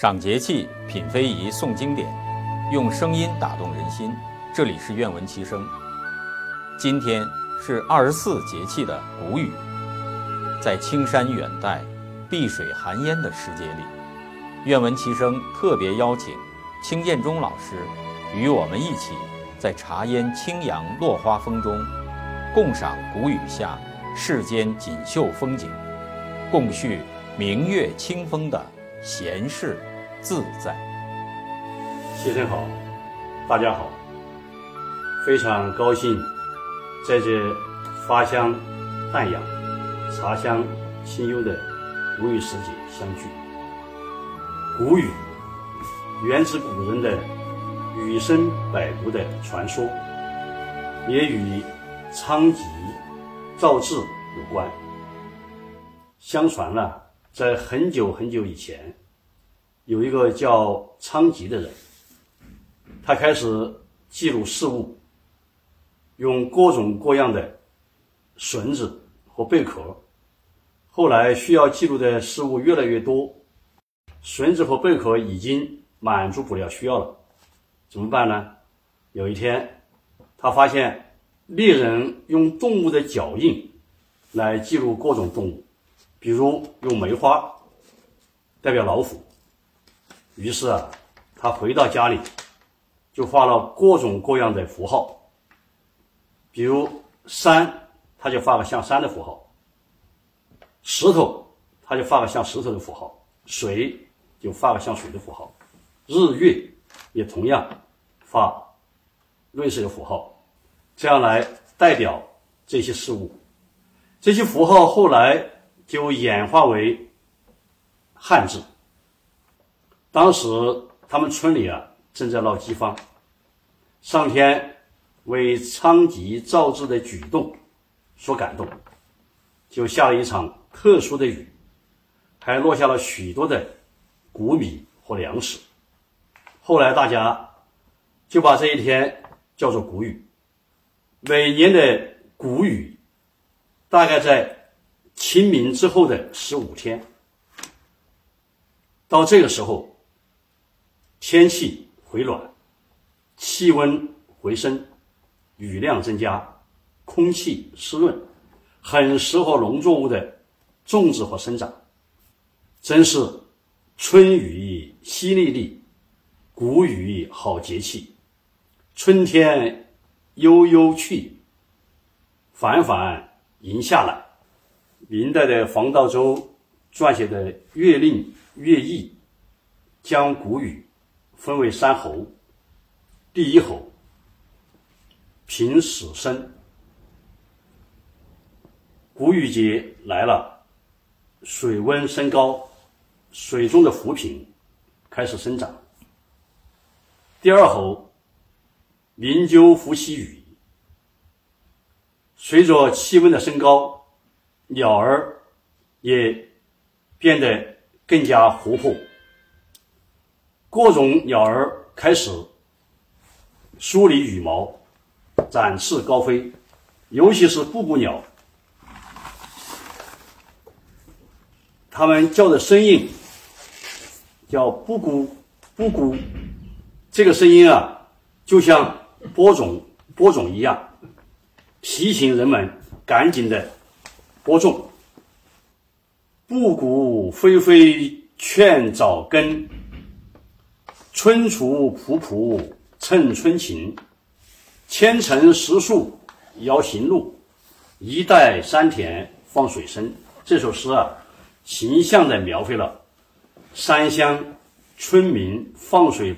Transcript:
赏节气，品非遗，诵经典，用声音打动人心。这里是愿闻其声。今天是二十四节气的谷雨，在青山远黛、碧水寒烟的时节里，愿闻其声特别邀请清建中老师与我们一起，在茶烟清扬、落花风中，共赏谷雨下世间锦绣风景，共叙明月清风的闲适自在。先生好，大家好，非常高兴在这花香淡雅、茶香清幽的谷雨时节相聚。谷雨源自古人的雨生百谷的传说，也与仓颉造字有关。相传呢，在很久很久以前，有一个叫仓颉的人，他开始记录事物，用各种各样的绳子和贝壳。后来需要记录的事物越来越多，绳子和贝壳已经满足不了需要了，怎么办呢？有一天，他发现猎人用动物的脚印来记录各种动物。比如用梅花代表老虎，于是啊，他回到家里就画了各种各样的符号，比如山，他就画个像山的符号；石头，他就画个像石头的符号；水就画个像水的符号；日月也同样画类似的符号，这样来代表这些事物。这些符号后来。就演化为汉字。当时他们村里啊正在闹饥荒，上天为仓颉造字的举动所感动，就下了一场特殊的雨，还落下了许多的谷米和粮食。后来大家就把这一天叫做谷雨。每年的谷雨大概在。清明之后的十五天，到这个时候，天气回暖，气温回升，雨量增加，空气湿润，很适合农作物的种植和生长，真是春雨淅沥沥，谷雨好节气，春天悠悠去，缓缓迎下来。明代的黄道周撰写的《月令·月异》，将谷雨分为三候。第一候，平始生。谷雨节来了，水温升高，水中的浮萍开始生长。第二候，鸣鸠伏羲羽。随着气温的升高。鸟儿也变得更加活泼，各种鸟儿开始梳理羽毛、展翅高飞，尤其是布谷鸟，它们叫的声音叫“布谷布谷”，这个声音啊，就像播种播种一样，提醒人们赶紧的。播种，布谷霏霏劝早耕，春锄仆仆趁春晴，千层石树摇行路，一带山田放水声。这首诗啊，形象地描绘了山乡村民放水。